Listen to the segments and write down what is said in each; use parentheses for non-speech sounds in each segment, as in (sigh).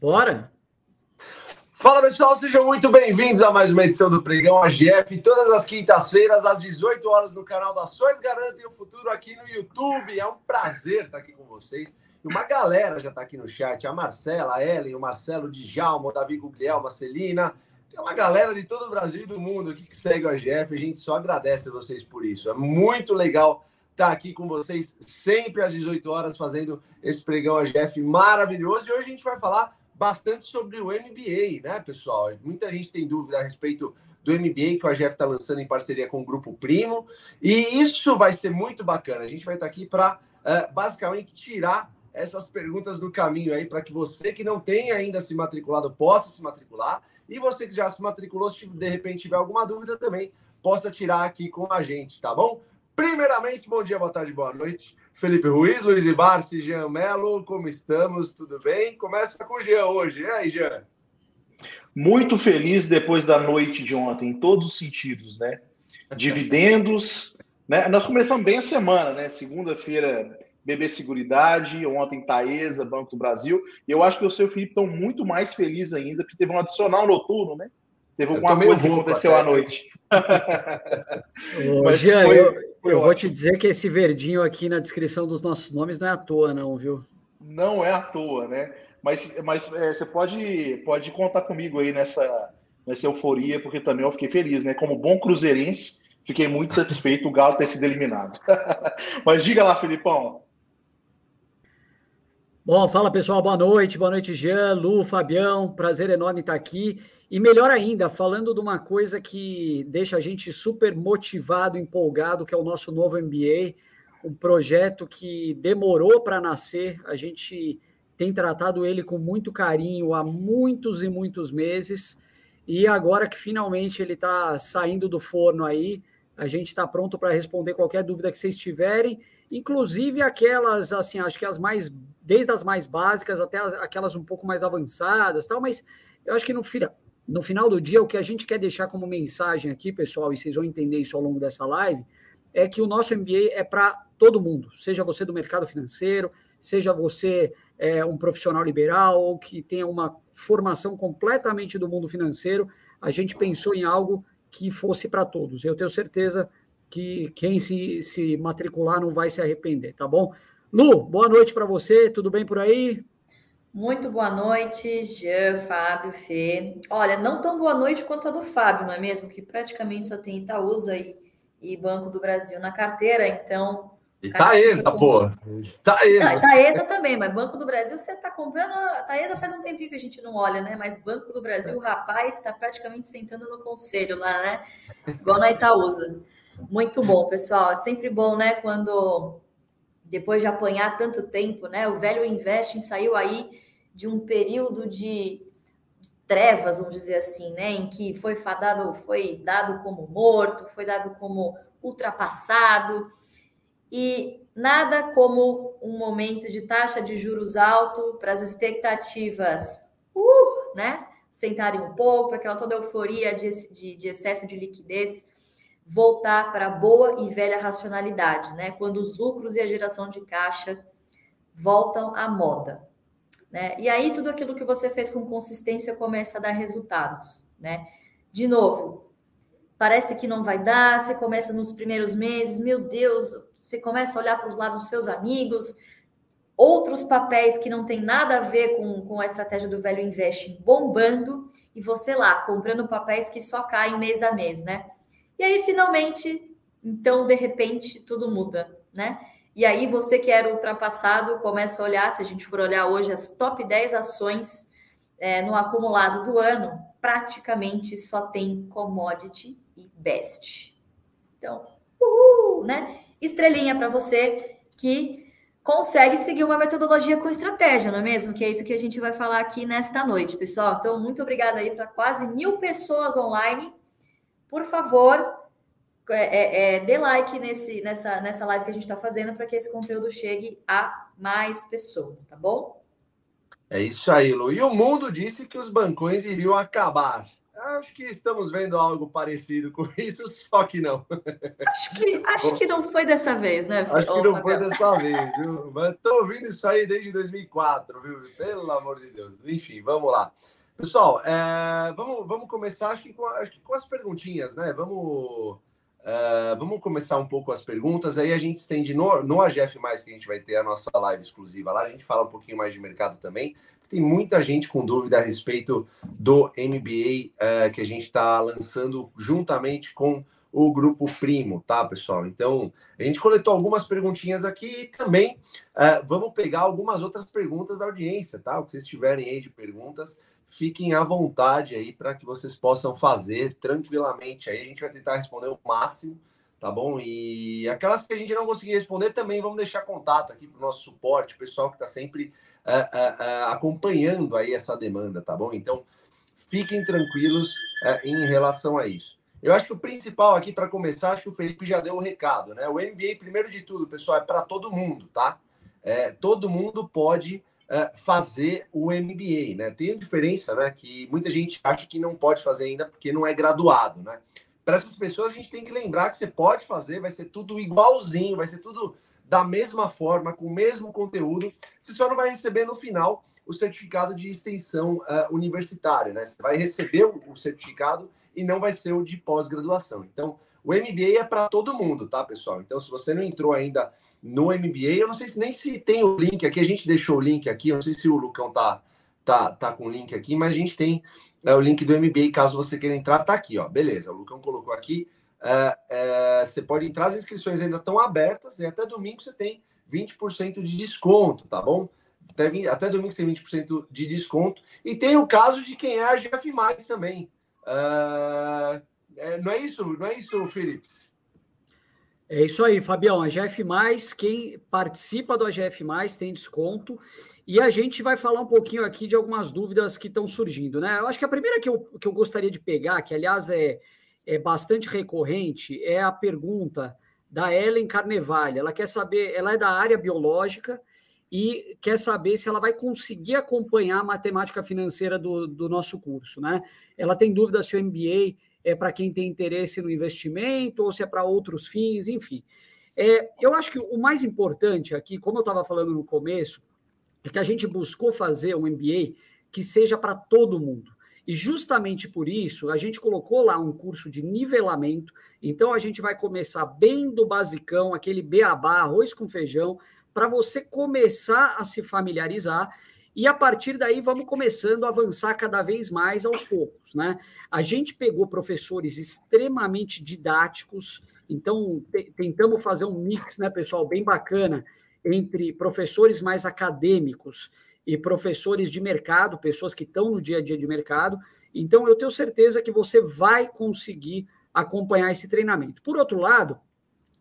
Bora! Fala pessoal, sejam muito bem-vindos a mais uma edição do Pregão AGF, todas as quintas-feiras, às 18 horas, no canal da Ações Garantem o Futuro aqui no YouTube. É um prazer estar aqui com vocês. Uma galera já está aqui no chat: a Marcela, a Ellen, o Marcelo Djalma, o Davi Gugliel, a Celina. Tem uma galera de todo o Brasil e do mundo aqui que segue o AGF. A gente só agradece a vocês por isso. É muito legal estar aqui com vocês sempre às 18 horas, fazendo esse Pregão AGF maravilhoso. E hoje a gente vai falar bastante sobre o MBA, né, pessoal? Muita gente tem dúvida a respeito do MBA que o AGF está lançando em parceria com o Grupo Primo. E isso vai ser muito bacana. A gente vai estar aqui para, uh, basicamente, tirar essas perguntas do caminho aí, para que você que não tem ainda se matriculado possa se matricular. E você que já se matriculou, se de repente tiver alguma dúvida também, possa tirar aqui com a gente, tá bom? Primeiramente, bom dia, boa tarde, boa noite. Felipe Ruiz, Luiz Ibarci, Jean Melo, como estamos? Tudo bem? Começa com o Jean hoje. E aí, Jean? Muito feliz depois da noite de ontem, em todos os sentidos, né? Dividendos, né? Nós começamos bem a semana, né? Segunda-feira, BB Seguridade, ontem Taesa, Banco do Brasil. E eu acho que o seu Felipe estão muito mais felizes ainda, porque teve um adicional noturno, né? Teve alguma coisa que aconteceu à noite. Ô, Jean, foi, eu, foi eu vou te dizer que esse verdinho aqui na descrição dos nossos nomes não é à toa, não, viu? Não é à toa, né? Mas, mas é, você pode, pode contar comigo aí nessa, nessa euforia, porque também eu fiquei feliz, né? Como bom cruzeirense, fiquei muito satisfeito o Galo ter sido eliminado. (laughs) mas diga lá, Filipão. Bom, fala pessoal, boa noite, boa noite, Jean, Lu, Fabião, prazer enorme estar aqui. E melhor ainda, falando de uma coisa que deixa a gente super motivado, empolgado, que é o nosso novo MBA, um projeto que demorou para nascer, a gente tem tratado ele com muito carinho há muitos e muitos meses, e agora que finalmente ele está saindo do forno aí, a gente está pronto para responder qualquer dúvida que vocês tiverem, inclusive aquelas, assim, acho que as mais, desde as mais básicas até aquelas um pouco mais avançadas, tal, mas eu acho que no final no final do dia, o que a gente quer deixar como mensagem aqui, pessoal, e vocês vão entender isso ao longo dessa live, é que o nosso MBA é para todo mundo, seja você do mercado financeiro, seja você é, um profissional liberal ou que tenha uma formação completamente do mundo financeiro, a gente pensou em algo que fosse para todos. Eu tenho certeza que quem se, se matricular não vai se arrepender, tá bom? Lu, boa noite para você, tudo bem por aí? Muito boa noite, Jean, Fábio, Fê. Olha, não tão boa noite quanto a do Fábio, não é mesmo? Que praticamente só tem Itaúsa e, e Banco do Brasil na carteira, então. Itaesa, pô. Itaesa. Não, Itaesa também, mas Banco do Brasil você está comprando. A Itaesa faz um tempinho que a gente não olha, né? Mas Banco do Brasil, o rapaz está praticamente sentando no conselho lá, né? Igual na Itaúsa. Muito bom, pessoal. É sempre bom, né? Quando depois de apanhar tanto tempo, né? O velho Investing saiu aí de um período de trevas, vamos dizer assim, né? Em que foi fadado, foi dado como morto, foi dado como ultrapassado e nada como um momento de taxa de juros alto para as expectativas, uh, né? Sentarem um pouco, aquela toda euforia de, de, de excesso de liquidez voltar para a boa e velha racionalidade, né? Quando os lucros e a geração de caixa voltam à moda, né? E aí tudo aquilo que você fez com consistência começa a dar resultados, né? De novo, parece que não vai dar, você começa nos primeiros meses, meu Deus, você começa a olhar para os lados dos seus amigos, outros papéis que não tem nada a ver com, com a estratégia do velho investe bombando, e você lá comprando papéis que só caem mês a mês, né? E aí, finalmente, então, de repente, tudo muda, né? E aí, você que era ultrapassado, começa a olhar, se a gente for olhar hoje as top 10 ações é, no acumulado do ano, praticamente só tem commodity e best. Então, uhul, né? Estrelinha para você que consegue seguir uma metodologia com estratégia, não é mesmo? Que é isso que a gente vai falar aqui nesta noite, pessoal. Então, muito obrigada aí para quase mil pessoas online por favor, é, é, é, dê like nesse, nessa, nessa live que a gente está fazendo para que esse conteúdo chegue a mais pessoas, tá bom? É isso aí, Lu. E o mundo disse que os bancões iriam acabar. Acho que estamos vendo algo parecido com (laughs) isso, só que não. Acho que, acho que não foi dessa vez, né? Acho que não foi dessa vez, viu? Estou ouvindo isso aí desde 2004, viu? Pelo amor de Deus. Enfim, vamos lá. Pessoal, é, vamos, vamos começar acho que, com, acho que com as perguntinhas, né? Vamos, é, vamos começar um pouco as perguntas, aí a gente estende no, no AGF+, que a gente vai ter a nossa live exclusiva lá, a gente fala um pouquinho mais de mercado também, tem muita gente com dúvida a respeito do MBA é, que a gente está lançando juntamente com o Grupo Primo, tá, pessoal? Então, a gente coletou algumas perguntinhas aqui e também é, vamos pegar algumas outras perguntas da audiência, tá? O que vocês tiverem aí de perguntas, fiquem à vontade aí para que vocês possam fazer tranquilamente. Aí a gente vai tentar responder o máximo, tá bom? E aquelas que a gente não conseguir responder também vamos deixar contato aqui para o nosso suporte, o pessoal que está sempre uh, uh, uh, acompanhando aí essa demanda, tá bom? Então, fiquem tranquilos em relação a isso. Eu acho que o principal aqui para começar, acho que o Felipe já deu o recado, né? O MBA, primeiro de tudo, pessoal, é para todo mundo, tá? É, todo mundo pode fazer o MBA, né? Tem a diferença, né? Que muita gente acha que não pode fazer ainda porque não é graduado, né? Para essas pessoas, a gente tem que lembrar que você pode fazer, vai ser tudo igualzinho, vai ser tudo da mesma forma, com o mesmo conteúdo. Você só não vai receber no final o certificado de extensão uh, universitária, né? Você vai receber o, o certificado e não vai ser o de pós-graduação. Então, o MBA é para todo mundo, tá, pessoal? Então, se você não entrou ainda no MBA. Eu não sei se nem se tem o link aqui, a gente deixou o link aqui, eu não sei se o Lucão tá, tá, tá com o link aqui, mas a gente tem é, o link do MBA, caso você queira entrar, tá aqui, ó. Beleza, o Lucão colocou aqui. É, é, você pode entrar, as inscrições ainda estão abertas e até domingo você tem 20% de desconto, tá bom? Até, até domingo você tem 20% de desconto. E tem o caso de quem é a GF também. Uh, é, não é isso, não é isso, Philips? É isso aí, Fabião. A GF, quem participa do AGF, tem desconto. E a gente vai falar um pouquinho aqui de algumas dúvidas que estão surgindo, né? Eu acho que a primeira que eu, que eu gostaria de pegar, que aliás é, é bastante recorrente, é a pergunta da Ellen Carnevale. Ela quer saber, ela é da área biológica e quer saber se ela vai conseguir acompanhar a matemática financeira do, do nosso curso, né? Ela tem dúvida se o MBA é para quem tem interesse no investimento ou se é para outros fins, enfim. É, eu acho que o mais importante aqui, como eu estava falando no começo, é que a gente buscou fazer um MBA que seja para todo mundo. E justamente por isso, a gente colocou lá um curso de nivelamento. Então, a gente vai começar bem do basicão, aquele beabá, arroz com feijão, para você começar a se familiarizar e a partir daí vamos começando a avançar cada vez mais aos poucos, né? A gente pegou professores extremamente didáticos, então tentamos fazer um mix, né, pessoal, bem bacana entre professores mais acadêmicos e professores de mercado, pessoas que estão no dia a dia de mercado. Então eu tenho certeza que você vai conseguir acompanhar esse treinamento. Por outro lado,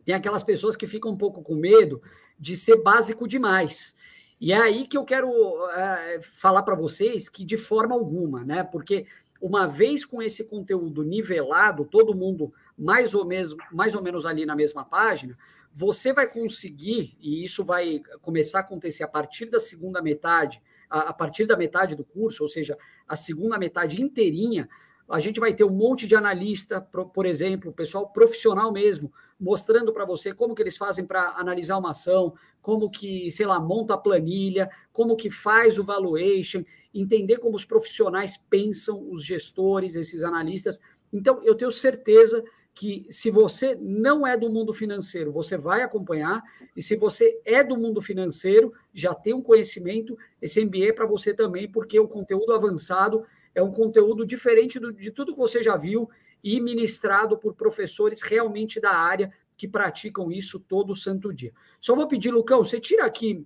tem aquelas pessoas que ficam um pouco com medo de ser básico demais. E é aí que eu quero é, falar para vocês que, de forma alguma, né? Porque uma vez com esse conteúdo nivelado, todo mundo mais ou, menos, mais ou menos ali na mesma página, você vai conseguir, e isso vai começar a acontecer a partir da segunda metade, a, a partir da metade do curso, ou seja, a segunda metade inteirinha, a gente vai ter um monte de analista, por exemplo, pessoal profissional mesmo, mostrando para você como que eles fazem para analisar uma ação, como que, sei lá, monta a planilha, como que faz o valuation, entender como os profissionais pensam, os gestores, esses analistas. Então, eu tenho certeza que se você não é do mundo financeiro, você vai acompanhar, e se você é do mundo financeiro, já tem um conhecimento, esse MBA é para você também, porque o conteúdo avançado é um conteúdo diferente do, de tudo que você já viu e ministrado por professores realmente da área que praticam isso todo santo dia. Só vou pedir, Lucão, você tira aqui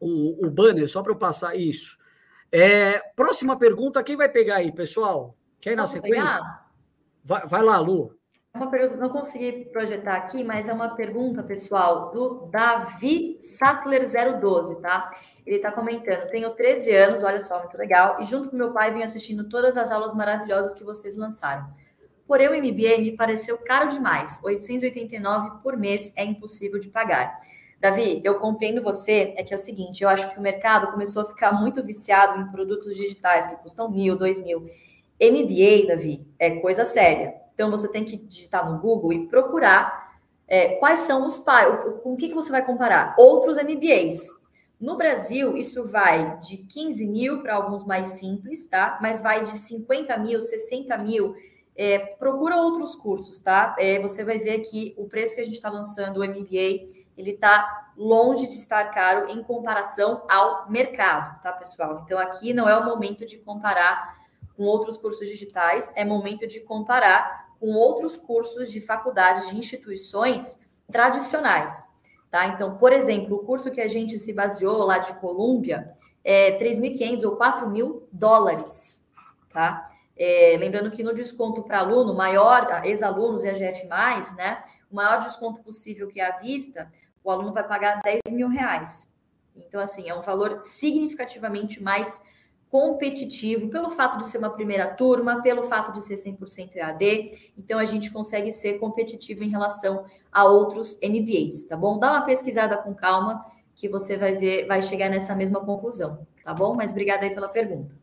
o, o banner só para eu passar isso. É, próxima pergunta, quem vai pegar aí, pessoal? Quer ir na sequência? Vai, vai, lá, Lu. É uma pergunta, não consegui projetar aqui, mas é uma pergunta, pessoal, do Davi Sattler 012, tá? Ele está comentando: tenho 13 anos, olha só, muito legal, e junto com meu pai venho assistindo todas as aulas maravilhosas que vocês lançaram. Porém, o MBA me pareceu caro demais. 889 por mês é impossível de pagar. Davi, eu compreendo você, é que é o seguinte, eu acho que o mercado começou a ficar muito viciado em produtos digitais que custam mil, dois mil. MBA, Davi, é coisa séria. Então você tem que digitar no Google e procurar é, quais são os com o que, que você vai comparar? Outros MBAs. No Brasil, isso vai de 15 mil para alguns mais simples, tá? Mas vai de 50 mil, 60 mil. É, procura outros cursos, tá? É, você vai ver que o preço que a gente está lançando, o MBA, ele está longe de estar caro em comparação ao mercado, tá, pessoal? Então, aqui não é o momento de comparar com outros cursos digitais, é momento de comparar com outros cursos de faculdades, de instituições tradicionais, tá? Então, por exemplo, o curso que a gente se baseou lá de Colômbia é 3.500 ou 4.000 dólares, tá? É, lembrando que no desconto para aluno maior, ex-alunos e AGF+, né, o maior desconto possível que é à vista, o aluno vai pagar 10 mil reais. Então, assim, é um valor significativamente mais competitivo pelo fato de ser uma primeira turma, pelo fato de ser 100% EAD. Então, a gente consegue ser competitivo em relação a outros MBAs, tá bom? Dá uma pesquisada com calma que você vai ver, vai chegar nessa mesma conclusão, tá bom? Mas obrigada aí pela pergunta.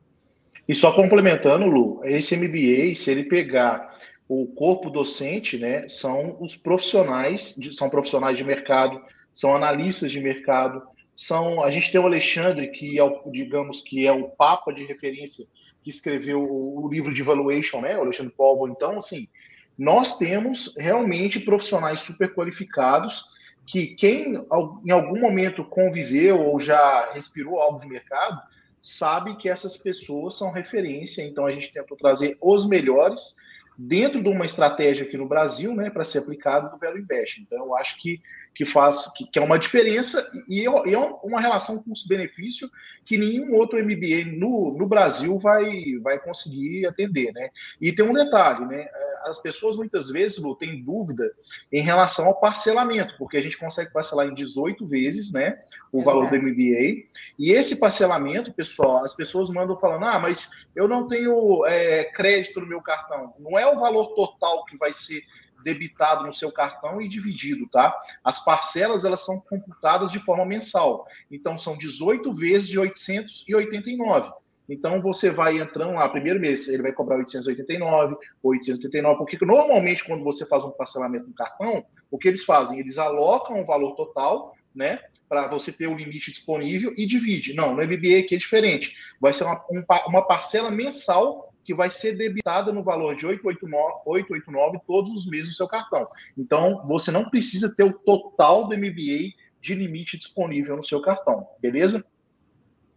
E só complementando, Lu, esse MBA, se ele pegar o corpo docente, né, são os profissionais, são profissionais de mercado, são analistas de mercado, são a gente tem o Alexandre que é o, digamos que é o papa de referência que escreveu o, livro de valuation, né, o Alexandre Polvo. Então, assim, nós temos realmente profissionais super qualificados que quem em algum momento conviveu ou já respirou algo de mercado sabe que essas pessoas são referência. Então, a gente tentou trazer os melhores dentro de uma estratégia aqui no Brasil, né, para ser aplicado do Velo Invest. Então, eu acho que, que faz que, que é uma diferença e, e é uma relação custo-benefício que nenhum outro MBA no, no Brasil vai, vai conseguir atender, né? E tem um detalhe, né? As pessoas muitas vezes Lu, têm dúvida em relação ao parcelamento, porque a gente consegue parcelar em 18 vezes, né? O é valor do MBA. E esse parcelamento, pessoal, as pessoas mandam falando: ah, mas eu não tenho é, crédito no meu cartão. Não é o valor total que vai ser debitado no seu cartão e dividido, tá? As parcelas elas são computadas de forma mensal. Então são 18 vezes de 889. Então você vai entrando lá, primeiro mês ele vai cobrar 889, 889, porque normalmente quando você faz um parcelamento no cartão, o que eles fazem? Eles alocam o valor total, né? Para você ter o limite disponível e divide. Não, no MBA aqui é diferente. Vai ser uma, uma parcela mensal que vai ser debitada no valor de 889, 889 todos os meses no seu cartão. Então, você não precisa ter o total do MBA de limite disponível no seu cartão, beleza?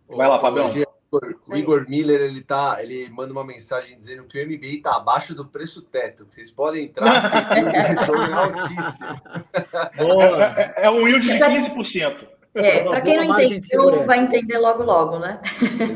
Vai lá, Fabião. O Igor Miller, ele tá, ele manda uma mensagem dizendo que o MBA está abaixo do preço teto, vocês podem entrar, (laughs) que o retorno é altíssimo. Boa. É, é um yield de 15%. É, para quem não entendeu, vai entender logo, logo, né?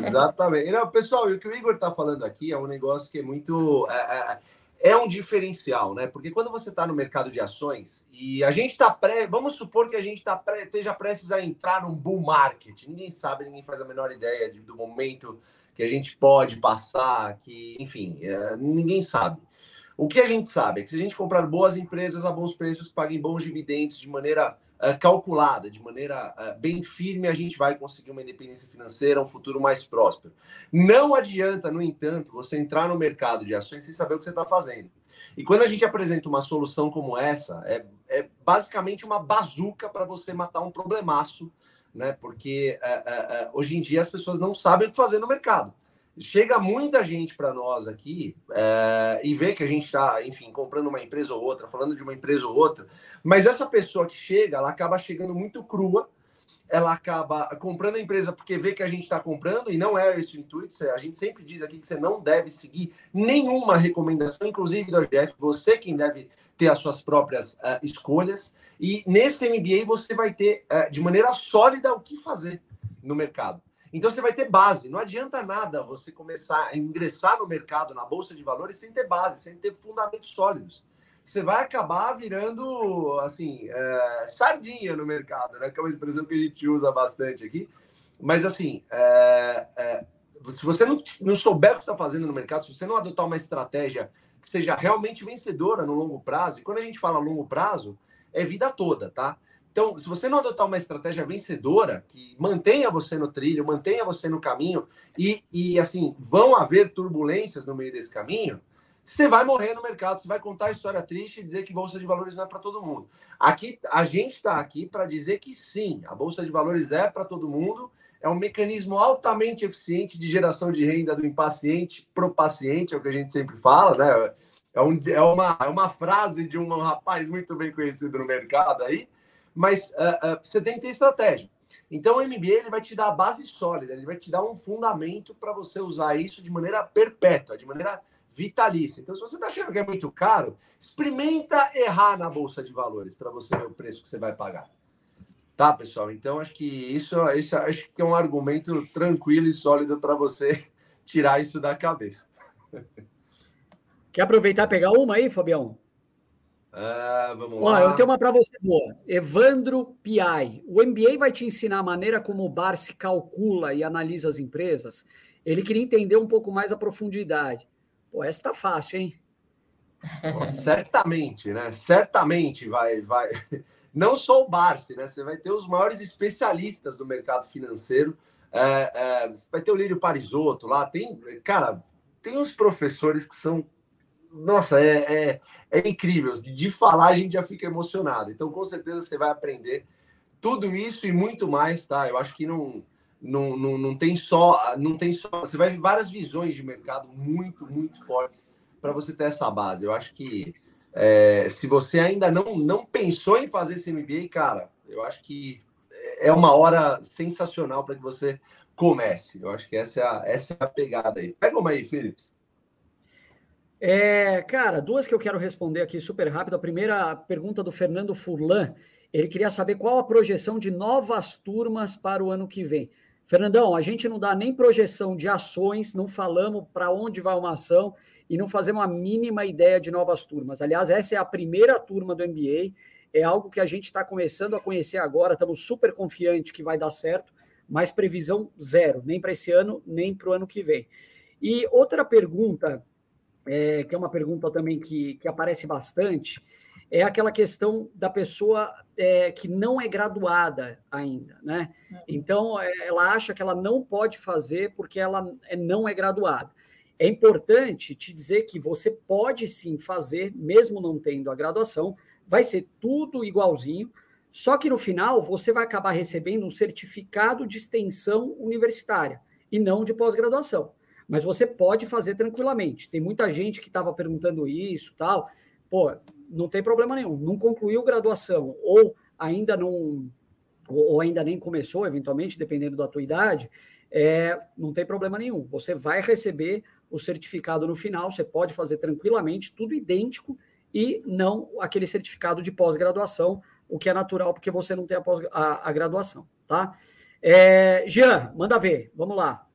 Exatamente. Não, pessoal, o que o Igor está falando aqui é um negócio que é muito. É, é, é um diferencial, né? Porque quando você está no mercado de ações e a gente está pré. Vamos supor que a gente tá pré, esteja prestes a entrar num bull market. Ninguém sabe, ninguém faz a menor ideia de, do momento que a gente pode passar, que, enfim, é, ninguém sabe. O que a gente sabe é que se a gente comprar boas empresas a bons preços, paguem bons dividendos de maneira uh, calculada, de maneira uh, bem firme, a gente vai conseguir uma independência financeira, um futuro mais próspero. Não adianta, no entanto, você entrar no mercado de ações sem saber o que você está fazendo. E quando a gente apresenta uma solução como essa, é, é basicamente uma bazuca para você matar um problemaço, né? Porque uh, hoje em dia as pessoas não sabem o que fazer no mercado chega muita gente para nós aqui é, e vê que a gente está, enfim, comprando uma empresa ou outra, falando de uma empresa ou outra, mas essa pessoa que chega, ela acaba chegando muito crua, ela acaba comprando a empresa porque vê que a gente está comprando e não é esse o intuito. A gente sempre diz aqui que você não deve seguir nenhuma recomendação, inclusive do AGF, você quem deve ter as suas próprias uh, escolhas. E nesse MBA você vai ter uh, de maneira sólida o que fazer no mercado. Então você vai ter base. Não adianta nada você começar a ingressar no mercado, na bolsa de valores, sem ter base, sem ter fundamentos sólidos. Você vai acabar virando assim é, sardinha no mercado, né? Que é uma expressão que a gente usa bastante aqui. Mas assim, é, é, se você não, não souber o que está fazendo no mercado, se você não adotar uma estratégia que seja realmente vencedora no longo prazo, e quando a gente fala longo prazo, é vida toda, tá? Então, se você não adotar uma estratégia vencedora, que mantenha você no trilho, mantenha você no caminho, e, e assim, vão haver turbulências no meio desse caminho, você vai morrer no mercado, você vai contar a história triste e dizer que Bolsa de Valores não é para todo mundo. Aqui, a gente está aqui para dizer que sim, a Bolsa de Valores é para todo mundo, é um mecanismo altamente eficiente de geração de renda do impaciente para o paciente, é o que a gente sempre fala, né? É, um, é, uma, é uma frase de um rapaz muito bem conhecido no mercado aí, mas uh, uh, você tem que ter estratégia. Então, o MBA ele vai te dar a base sólida, ele vai te dar um fundamento para você usar isso de maneira perpétua, de maneira vitalícia. Então, se você está achando que é muito caro, experimenta errar na bolsa de valores para você ver o preço que você vai pagar. Tá, pessoal? Então, acho que isso, isso acho que é um argumento tranquilo e sólido para você (laughs) tirar isso da cabeça. Quer aproveitar e pegar uma aí, Fabião? Ah, vamos lá. eu tenho uma para você boa. Evandro Piai. O MBA vai te ensinar a maneira como o bar se calcula e analisa as empresas? Ele queria entender um pouco mais a profundidade. Pô, essa tá fácil, hein? certamente, né? Certamente vai, vai. (laughs) Não só o Barsi, né? Você vai ter os maiores especialistas do mercado financeiro. É, é, vai ter o Lírio Parisotto lá. Tem, cara, tem uns professores que são nossa, é, é, é, incrível. De falar, a gente já fica emocionado. Então, com certeza, você vai aprender tudo isso e muito mais, tá? Eu acho que não, não, não, não tem só. Não tem só. Você vai ver várias visões de mercado muito, muito fortes para você ter essa base. Eu acho que é, se você ainda não, não pensou em fazer esse MBA, cara, eu acho que é uma hora sensacional para que você comece. Eu acho que essa é a, essa é a pegada aí. Pega uma aí, Philips. É, cara, duas que eu quero responder aqui super rápido. A primeira pergunta do Fernando Furlan. Ele queria saber qual a projeção de novas turmas para o ano que vem. Fernandão, a gente não dá nem projeção de ações, não falamos para onde vai uma ação e não fazemos a mínima ideia de novas turmas. Aliás, essa é a primeira turma do MBA, é algo que a gente está começando a conhecer agora, estamos super confiantes que vai dar certo, mas previsão zero, nem para esse ano, nem para o ano que vem. E outra pergunta é, que é uma pergunta também que, que aparece bastante, é aquela questão da pessoa é, que não é graduada ainda, né? Uhum. Então, é, ela acha que ela não pode fazer porque ela é, não é graduada. É importante te dizer que você pode sim fazer, mesmo não tendo a graduação, vai ser tudo igualzinho, só que no final você vai acabar recebendo um certificado de extensão universitária e não de pós-graduação mas você pode fazer tranquilamente. Tem muita gente que estava perguntando isso, tal. Pô, não tem problema nenhum. Não concluiu graduação ou ainda não ou ainda nem começou, eventualmente, dependendo da tua idade, é, não tem problema nenhum. Você vai receber o certificado no final, você pode fazer tranquilamente, tudo idêntico, e não aquele certificado de pós-graduação, o que é natural, porque você não tem a, pós, a, a graduação, tá? É, Jean, manda ver, vamos lá.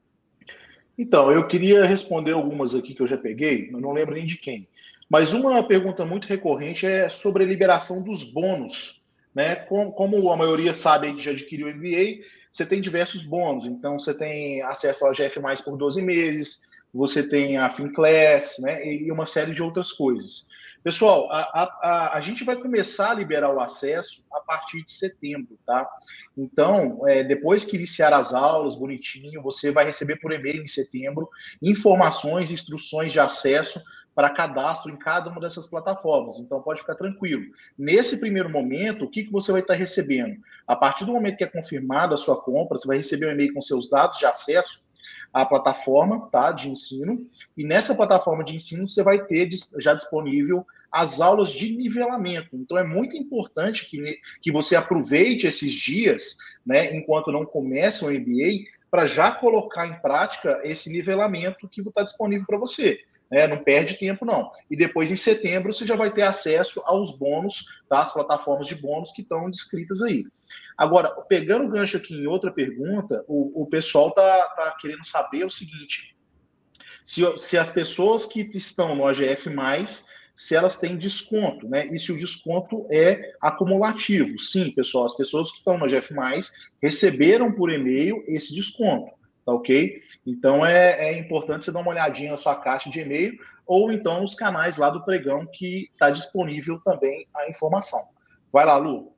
Então, eu queria responder algumas aqui que eu já peguei, eu não lembro nem de quem. Mas uma pergunta muito recorrente é sobre a liberação dos bônus. Né? Como, a maioria sabe que já adquiriu o MBA, você tem diversos bônus. Então, você tem acesso ao GF por 12 meses, você tem a FinClass, né? E uma série de outras coisas. Pessoal, a, a, a, gente vai começar a liberar o acesso a partir de setembro, tá? Então, é, depois que iniciar as aulas, bonitinho, você vai receber por e-mail em setembro informações, instruções de acesso para cadastro em cada uma dessas plataformas. Então, pode ficar tranquilo. Nesse primeiro momento, o que, que você vai estar recebendo? A partir do momento que é confirmada a sua compra, você vai receber um e-mail com seus dados de acesso a plataforma tá, de ensino, e nessa plataforma de ensino você vai ter já disponível as aulas de nivelamento. Então é muito importante que, que você aproveite esses dias, né, enquanto não começa o MBA, para já colocar em prática esse nivelamento que está disponível para você. Né? Não perde tempo, não. E depois, em setembro, você já vai ter acesso aos bônus, tá? as plataformas de bônus que estão descritas aí. Agora, pegando o gancho aqui em outra pergunta, o, o pessoal está tá querendo saber o seguinte: se, se as pessoas que estão no AGF, se elas têm desconto, né? E se o desconto é acumulativo. Sim, pessoal, as pessoas que estão no AGF, receberam por e-mail esse desconto, tá ok? Então é, é importante você dar uma olhadinha na sua caixa de e-mail ou então nos canais lá do pregão que está disponível também a informação. Vai lá, Lu.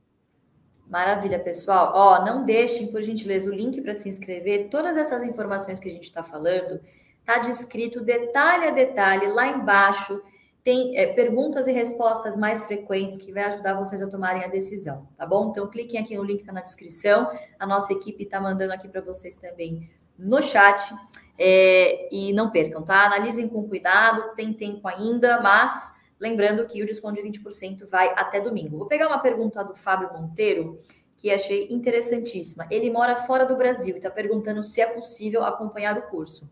Maravilha, pessoal. Ó, não deixem, por gentileza, o link para se inscrever. Todas essas informações que a gente está falando está descrito detalhe a detalhe lá embaixo. Tem é, perguntas e respostas mais frequentes que vai ajudar vocês a tomarem a decisão, tá bom? Então cliquem aqui no link que está na descrição. A nossa equipe está mandando aqui para vocês também no chat. É, e não percam, tá? Analisem com cuidado, tem tempo ainda, mas lembrando que o desconto de 20% vai até domingo. Vou pegar uma pergunta do Fábio Monteiro, que achei interessantíssima. Ele mora fora do Brasil e está perguntando se é possível acompanhar o curso.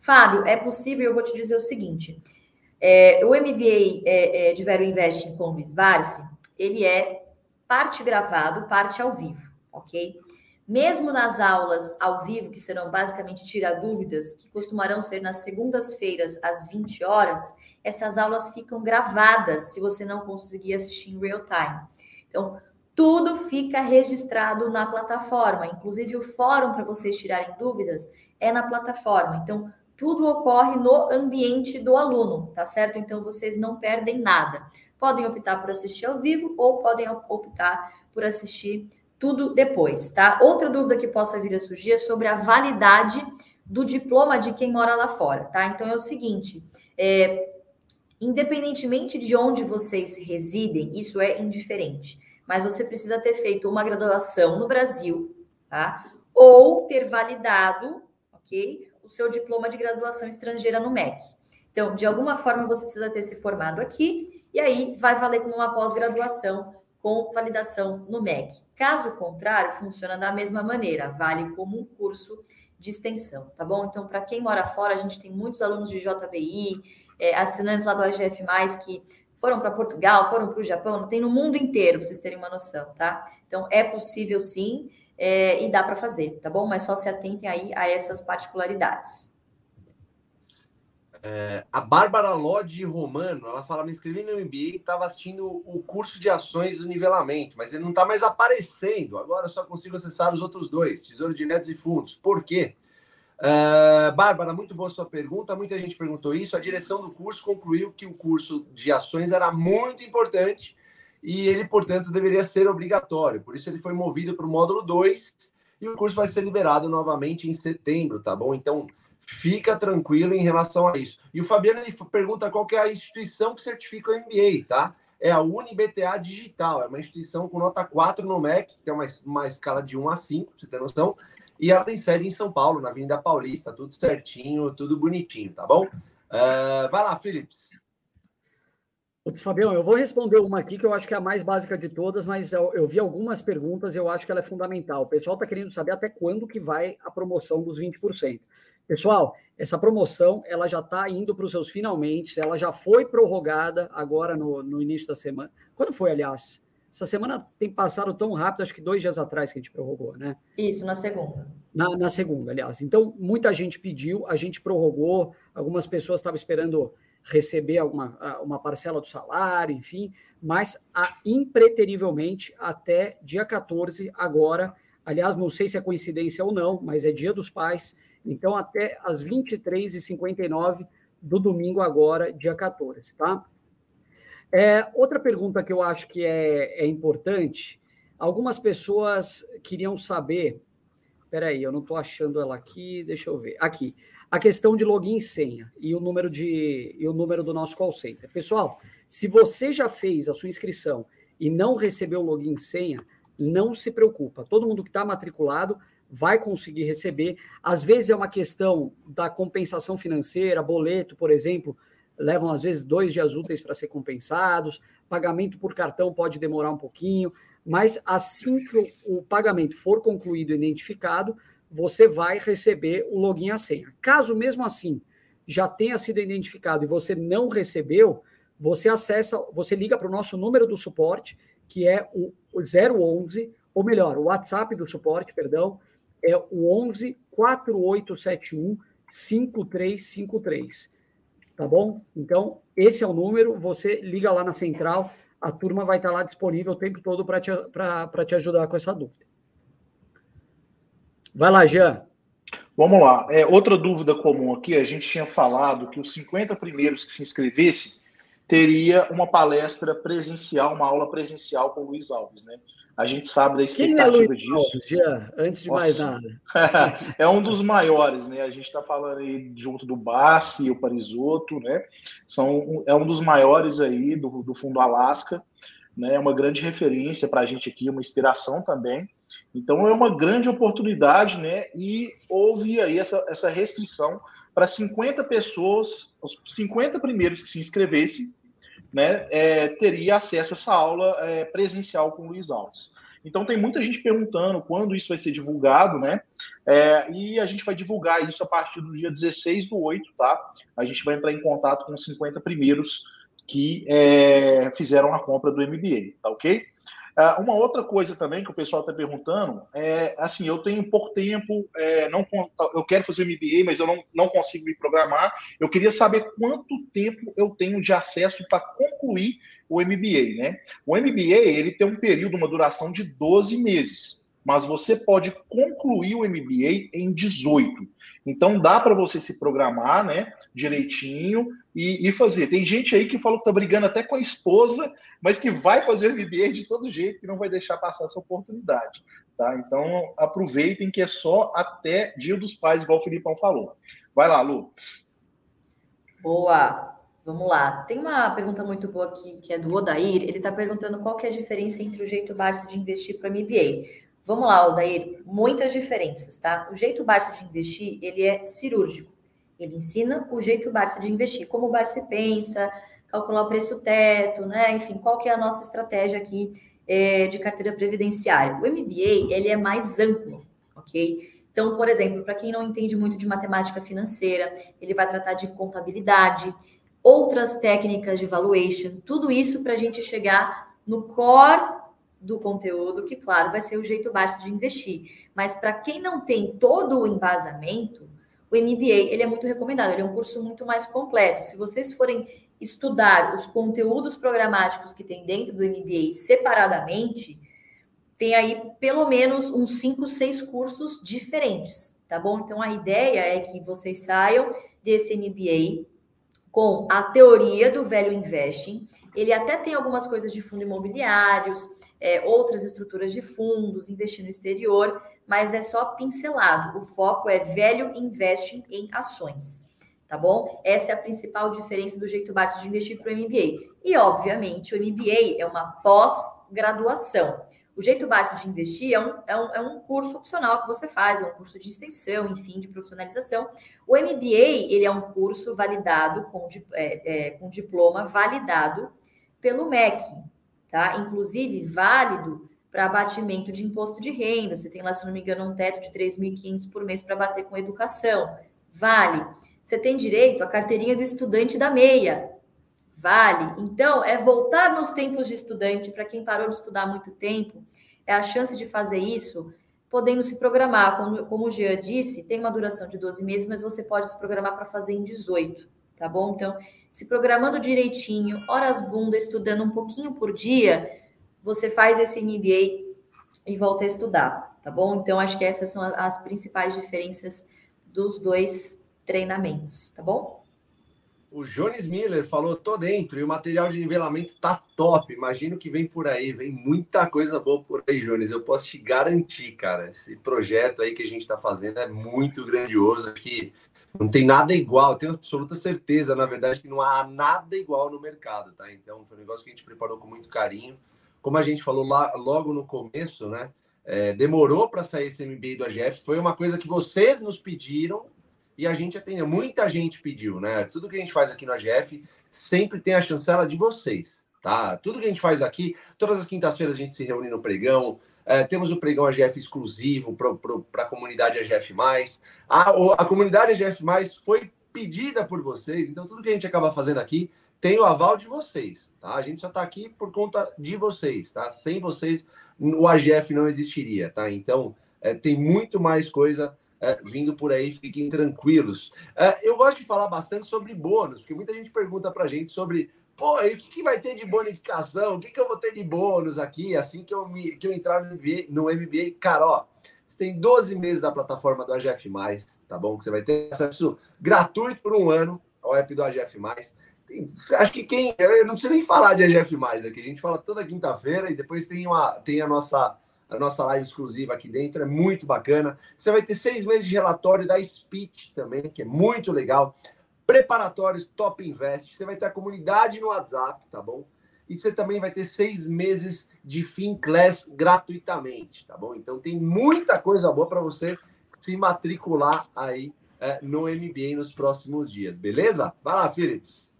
Fábio, é possível, eu vou te dizer o seguinte: é, o MBA é, é, de Vero Invest com Luiz Barsi, ele é parte gravado, parte ao vivo, ok? Mesmo nas aulas ao vivo, que serão basicamente tirar dúvidas, que costumarão ser nas segundas-feiras às 20 horas, essas aulas ficam gravadas se você não conseguir assistir em real time. Então, tudo fica registrado na plataforma, inclusive o fórum para vocês tirarem dúvidas é na plataforma. Então, tudo ocorre no ambiente do aluno, tá certo? Então, vocês não perdem nada. Podem optar por assistir ao vivo ou podem optar por assistir tudo depois, tá? Outra dúvida que possa vir a surgir é sobre a validade do diploma de quem mora lá fora, tá? Então é o seguinte, é, independentemente de onde vocês residem, isso é indiferente, mas você precisa ter feito uma graduação no Brasil, tá? Ou ter validado, ok? O seu diploma de graduação estrangeira no MEC. Então, de alguma forma, você precisa ter se formado aqui, e aí vai valer como uma pós-graduação com validação no MEC. Caso contrário, funciona da mesma maneira, vale como um curso de extensão, tá bom? Então, para quem mora fora, a gente tem muitos alunos de JBI, é, assinantes lá do AGF+, que foram para Portugal, foram para o Japão, tem no mundo inteiro, para vocês terem uma noção, tá? Então, é possível sim, é, e dá para fazer, tá bom? Mas só se atentem aí a essas particularidades. É, a Bárbara Lodi Romano, ela fala: me inscrevi no MBA e estava assistindo o curso de ações do nivelamento, mas ele não está mais aparecendo. Agora só consigo acessar os outros dois, Tesouro de Netos e Fundos. Por quê? Uh, Bárbara, muito boa sua pergunta. Muita gente perguntou isso. A direção do curso concluiu que o curso de ações era muito importante e ele, portanto, deveria ser obrigatório. Por isso, ele foi movido para o módulo 2 e o curso vai ser liberado novamente em setembro, tá bom? Então, Fica tranquilo em relação a isso. E o Fabiano ele pergunta qual que é a instituição que certifica o MBA, tá? É a UniBTA Digital, é uma instituição com nota 4 no MEC, que é uma, uma escala de 1 a 5, pra você ter noção. E ela tem sede em São Paulo, na Avenida Paulista, tudo certinho, tudo bonitinho, tá bom? Uh, vai lá, Philips. Putz, Fabião, eu vou responder uma aqui que eu acho que é a mais básica de todas, mas eu, eu vi algumas perguntas e eu acho que ela é fundamental. O pessoal está querendo saber até quando que vai a promoção dos 20%. Pessoal, essa promoção ela já está indo para os seus finalmente, ela já foi prorrogada agora no, no início da semana. Quando foi, aliás? Essa semana tem passado tão rápido, acho que dois dias atrás que a gente prorrogou, né? Isso, na segunda. Na, na segunda, aliás. Então, muita gente pediu, a gente prorrogou, algumas pessoas estavam esperando receber alguma, uma parcela do salário, enfim, mas a, impreterivelmente até dia 14, agora, aliás, não sei se é coincidência ou não, mas é dia dos pais, então, até às 23h59 do domingo, agora, dia 14, tá? É, outra pergunta que eu acho que é, é importante: algumas pessoas queriam saber. Peraí, eu não estou achando ela aqui, deixa eu ver. Aqui, a questão de login e senha e o número de e o número do nosso call center. Pessoal, se você já fez a sua inscrição e não recebeu login e senha, não se preocupa. Todo mundo que está matriculado vai conseguir receber. Às vezes é uma questão da compensação financeira, boleto, por exemplo, levam às vezes dois dias úteis para ser compensados, pagamento por cartão pode demorar um pouquinho, mas assim que o, pagamento for concluído e identificado, você vai receber o login e a senha. Caso mesmo assim já tenha sido identificado e você não recebeu, você acessa, você liga para o nosso número do suporte, que é o 011, ou melhor, o WhatsApp do suporte, perdão, é o 11 4871 5353. Tá bom? Então, esse é o número, você liga lá na central, a turma vai estar lá disponível o tempo todo para te, te ajudar com essa dúvida. Vai lá, Jean. Vamos lá. É, outra dúvida comum aqui, a gente tinha falado que os 50 primeiros que se inscrevessem teria uma palestra presencial, uma aula presencial com o Luiz Alves, né? A gente sabe da é expectativa é disso. Jean, antes de Nossa. mais nada. (laughs) é um dos maiores, né? A gente está falando aí junto do Barsi e o Parisotto, né? São, é um dos maiores aí do, do Fundo Alasca, né? É uma grande referência para a gente aqui, uma inspiração também. Então é uma grande oportunidade, né? E houve aí essa, essa restrição para 50 pessoas, os 50 primeiros que se inscrevessem, né, é, teria acesso a essa aula é, presencial com o Luiz Alves. Então tem muita gente perguntando quando isso vai ser divulgado, né? É, e a gente vai divulgar isso a partir do dia 16 do 8, tá? A gente vai entrar em contato com os 50 primeiros que é, fizeram a compra do MBA, tá ok? Uh, uma outra coisa também que o pessoal está perguntando é assim, eu tenho pouco tempo, é, não, eu quero fazer o MBA, mas eu não, não consigo me programar. Eu queria saber quanto tempo eu tenho de acesso para concluir o MBA, né? O MBA ele tem um período, uma duração de 12 meses mas você pode concluir o MBA em 18. Então dá para você se programar, né, direitinho e, e, fazer. Tem gente aí que falou que tá brigando até com a esposa, mas que vai fazer o MBA de todo jeito, que não vai deixar passar essa oportunidade, tá? Então aproveitem que é só até Dia dos Pais, igual o Filipão falou. Vai lá, Lu. Boa. Vamos lá. Tem uma pergunta muito boa aqui, que é do Odair. Ele está perguntando qual que é a diferença entre o jeito Barça de investir para MBA. Vamos lá, Aldair, muitas diferenças, tá? O jeito Barça de investir, ele é cirúrgico. Ele ensina o jeito Barça de investir, como o Barça pensa, calcular o preço teto, né? Enfim, qual que é a nossa estratégia aqui é, de carteira previdenciária. O MBA, ele é mais amplo, ok? Então, por exemplo, para quem não entende muito de matemática financeira, ele vai tratar de contabilidade, outras técnicas de valuation, tudo isso para a gente chegar no core do conteúdo, que, claro, vai ser o jeito básico de investir. Mas para quem não tem todo o embasamento, o MBA ele é muito recomendado, ele é um curso muito mais completo. Se vocês forem estudar os conteúdos programáticos que tem dentro do MBA separadamente, tem aí pelo menos uns 5, 6 cursos diferentes, tá bom? Então a ideia é que vocês saiam desse MBA com a teoria do velho investing. Ele até tem algumas coisas de fundo imobiliários, é, outras estruturas de fundos, investir no exterior, mas é só pincelado. O foco é velho investing em ações, tá bom? Essa é a principal diferença do jeito básico de investir para o MBA. E, obviamente, o MBA é uma pós-graduação. O jeito básico de investir é um, é, um, é um curso opcional que você faz, é um curso de extensão, enfim, de profissionalização. O MBA, ele é um curso validado com, é, é, com diploma validado pelo MEC, tá? Inclusive, válido para abatimento de imposto de renda. Você tem lá, se não me engano, um teto de 3.500 por mês para bater com educação. Vale. Você tem direito à carteirinha do estudante da meia. Vale. Então, é voltar nos tempos de estudante, para quem parou de estudar há muito tempo, é a chance de fazer isso podendo se programar. Como, como o Jean disse, tem uma duração de 12 meses, mas você pode se programar para fazer em 18 tá bom? Então, se programando direitinho, horas bunda, estudando um pouquinho por dia, você faz esse MBA e volta a estudar, tá bom? Então, acho que essas são as principais diferenças dos dois treinamentos, tá bom? O Jones Miller falou, tô dentro, e o material de nivelamento tá top. Imagino que vem por aí, vem muita coisa boa por aí, Jones. Eu posso te garantir, cara, esse projeto aí que a gente tá fazendo é muito grandioso. Acho que não tem nada igual, tenho absoluta certeza, na verdade, que não há nada igual no mercado, tá? Então, foi um negócio que a gente preparou com muito carinho. Como a gente falou lá logo no começo, né? É, demorou para sair esse MBA do AGF, foi uma coisa que vocês nos pediram e a gente atendeu. Muita gente pediu, né? Tudo que a gente faz aqui no AGF sempre tem a chancela de vocês, tá? Tudo que a gente faz aqui, todas as quintas-feiras a gente se reúne no pregão, é, temos o pregão AGF exclusivo para a comunidade AGF. A, a comunidade AGF foi pedida por vocês, então tudo que a gente acaba fazendo aqui tem o aval de vocês, tá? A gente só está aqui por conta de vocês, tá? Sem vocês, o AGF não existiria, tá? Então, é, tem muito mais coisa é, vindo por aí, fiquem tranquilos. É, eu gosto de falar bastante sobre bônus, porque muita gente pergunta para a gente sobre pô, e o que, que, vai ter de bonificação? O que, que eu vou ter de bônus aqui assim que eu, me, que eu entrar no MBA, no MBA? Cara, ó, você tem 12 meses da plataforma do AGF, tá bom? Que você vai ter acesso gratuito por um ano ao app do AGF. acho que quem. Eu não preciso nem falar de mais aqui. A gente fala toda quinta-feira e depois tem, uma, tem a nossa a nossa live exclusiva aqui dentro, é muito bacana. Você vai ter seis meses de relatório da Speech também, que é muito legal. Preparatórios Top Invest. Você vai ter a comunidade no WhatsApp, tá bom? E você também vai ter seis meses de Finclass gratuitamente, tá bom? Então tem muita coisa boa para você se matricular aí é, no MBA nos próximos dias, beleza? Vai lá, Philips.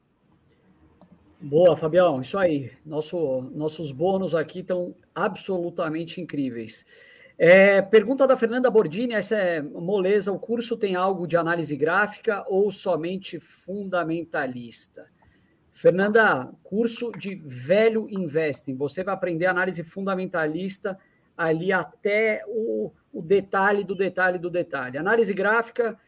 Boa, Fabião, isso aí. Nosso, nossos bônus aqui estão absolutamente incríveis. É, pergunta da Fernanda Bordini, essa é moleza, o curso tem algo de análise gráfica ou somente fundamentalista? Fernanda, curso de velho investing, você vai aprender análise fundamentalista ali até o, o detalhe do detalhe do detalhe. Análise gráfica,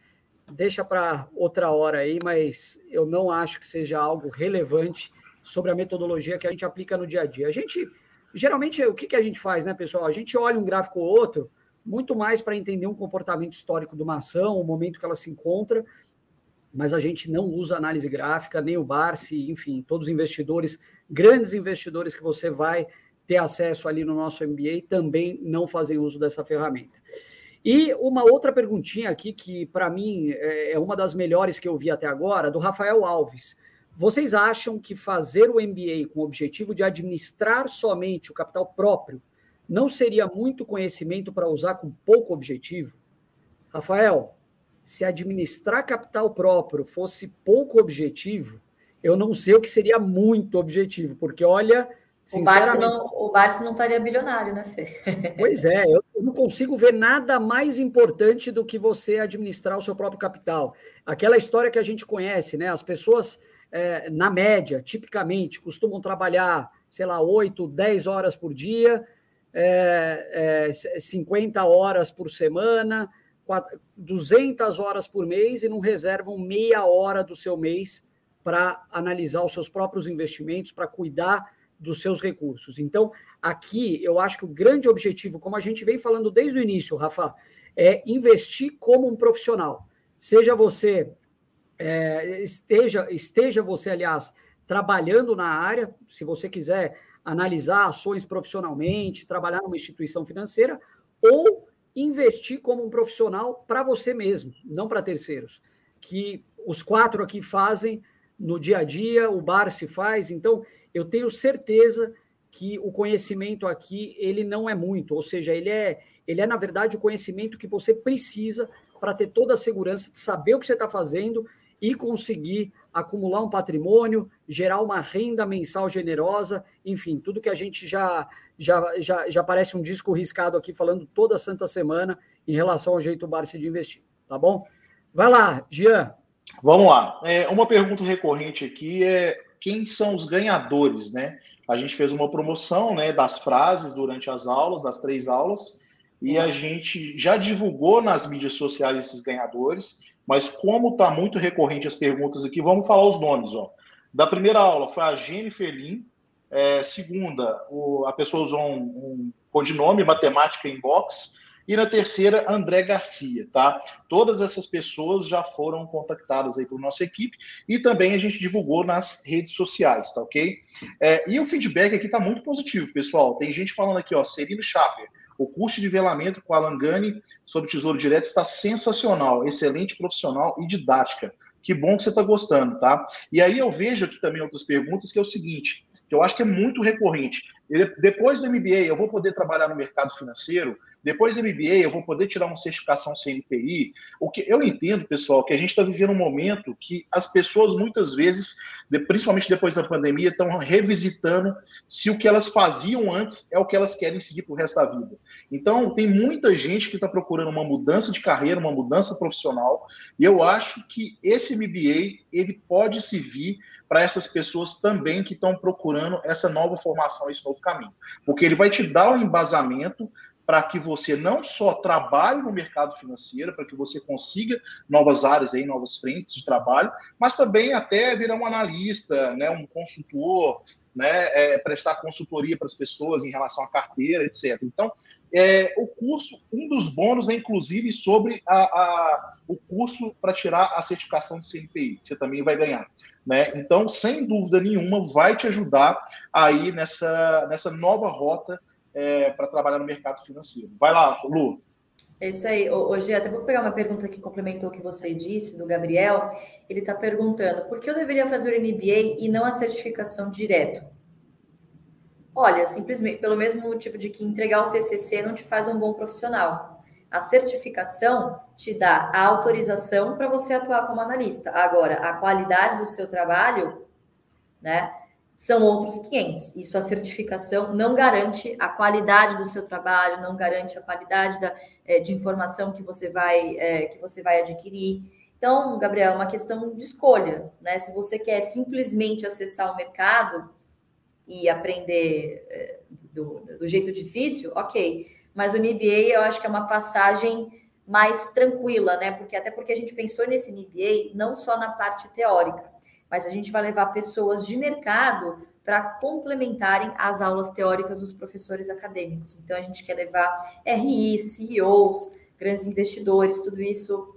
deixa para outra hora aí, mas eu não acho que seja algo relevante sobre a metodologia que a gente aplica no dia a dia. A gente, geralmente, o que, que a gente faz, né, pessoal? A gente olha um gráfico ou outro muito mais para entender um comportamento histórico de uma ação, o momento que ela se encontra, mas a gente não usa análise gráfica, nem o Barsi, enfim, todos os investidores, grandes investidores que você vai ter acesso ali no nosso MBA também não fazem uso dessa ferramenta. E uma outra perguntinha aqui que, para mim, é, é uma das melhores que eu vi até agora, do Rafael Alves. Vocês acham que fazer o MBA com o objetivo de administrar somente o capital próprio não seria muito conhecimento para usar com pouco objetivo? Rafael, se administrar capital próprio fosse pouco objetivo, eu não sei o que seria muito objetivo, porque olha. O Barça, não, não estaria bilionário, né, Fê? (laughs) Pois é, eu não consigo ver nada mais importante do que você administrar o seu próprio capital. Aquela história que a gente conhece, né? As pessoas é, na média, tipicamente, costumam trabalhar, sei lá, 8, 10 horas por dia, é, é, 50 horas por semana, 200 horas por mês e não reservam meia hora do seu mês para analisar os seus próprios investimentos, para cuidar dos seus recursos. Então, aqui eu acho que o grande objetivo, como a gente vem falando desde o início, Rafa, é investir como um profissional. Seja você é, esteja, esteja você, aliás, trabalhando na área, se você quiser analisar ações profissionalmente, trabalhar numa instituição financeira, ou investir como um profissional para você mesmo, não para terceiros, que os quatro aqui fazem no dia a dia, o bar se faz, então eu tenho certeza que o conhecimento aqui ele não é muito, ou seja, ele é, ele é na verdade o conhecimento que você precisa para ter toda a segurança de saber o que você está fazendo e conseguir acumular um patrimônio, gerar uma renda mensal generosa, enfim, tudo que a gente já já, já, já parece um disco riscado aqui falando toda santa semana em relação ao jeito Barça de investir, tá bom? Vai lá, Gian. Vamos lá. É, uma pergunta recorrente aqui é quem são os ganhadores, né? A gente fez uma promoção né, das frases durante as aulas, das três aulas, e a gente já divulgou nas mídias sociais esses ganhadores. Mas como está muito recorrente as perguntas aqui, vamos falar os nomes. Ó. Da primeira aula foi a Jennifer Lin. É, segunda, o, a pessoa usou um, um codinome, Matemática Inbox. E na terceira, André Garcia, tá? Todas essas pessoas já foram contactadas aí por nossa equipe e também a gente divulgou nas redes sociais, tá ok? É, e o feedback aqui tá muito positivo, pessoal. Tem gente falando aqui, ó, Serino Chaper, o curso de velamento com a Langani sobre Tesouro Direto está sensacional, excelente profissional e didática. Que bom que você está gostando, tá? E aí eu vejo aqui também outras perguntas, que é o seguinte, que eu acho que é muito recorrente. Depois do MBA, eu vou poder trabalhar no mercado financeiro? Depois do MBA, eu vou poder tirar uma certificação CNPI. O que eu entendo, pessoal, que a gente está vivendo um momento que as pessoas muitas vezes, principalmente depois da pandemia, estão revisitando se o que elas faziam antes é o que elas querem seguir para o resto da vida. Então, tem muita gente que está procurando uma mudança de carreira, uma mudança profissional, e eu acho que esse MBA ele pode servir para essas pessoas também que estão procurando essa nova formação, esse novo caminho, porque ele vai te dar um embasamento para que você não só trabalhe no mercado financeiro, para que você consiga novas áreas aí, novas frentes de trabalho, mas também até virar um analista, né, um consultor, né, é, prestar consultoria para as pessoas em relação à carteira, etc. Então, é, o curso, um dos bônus é inclusive sobre a, a o curso para tirar a certificação do CNPI, você também vai ganhar. Né? Então, sem dúvida nenhuma, vai te ajudar aí nessa, nessa nova rota é, para trabalhar no mercado financeiro. Vai lá, Lu. É isso aí. Hoje até vou pegar uma pergunta que complementou o que você disse, do Gabriel. Ele está perguntando por que eu deveria fazer o MBA e não a certificação direto? Olha, simplesmente pelo mesmo motivo de que entregar o TCC não te faz um bom profissional. A certificação te dá a autorização para você atuar como analista. Agora, a qualidade do seu trabalho, né? São outros 500. Isso a certificação não garante a qualidade do seu trabalho, não garante a qualidade da, é, de informação que você vai é, que você vai adquirir. Então, Gabriel, é uma questão de escolha, né? Se você quer simplesmente acessar o mercado e aprender é, do, do jeito difícil, ok. Mas o MBA eu acho que é uma passagem mais tranquila, né? Porque até porque a gente pensou nesse MBA não só na parte teórica, mas a gente vai levar pessoas de mercado para complementarem as aulas teóricas dos professores acadêmicos. Então, a gente quer levar RI, CEOs, grandes investidores, tudo isso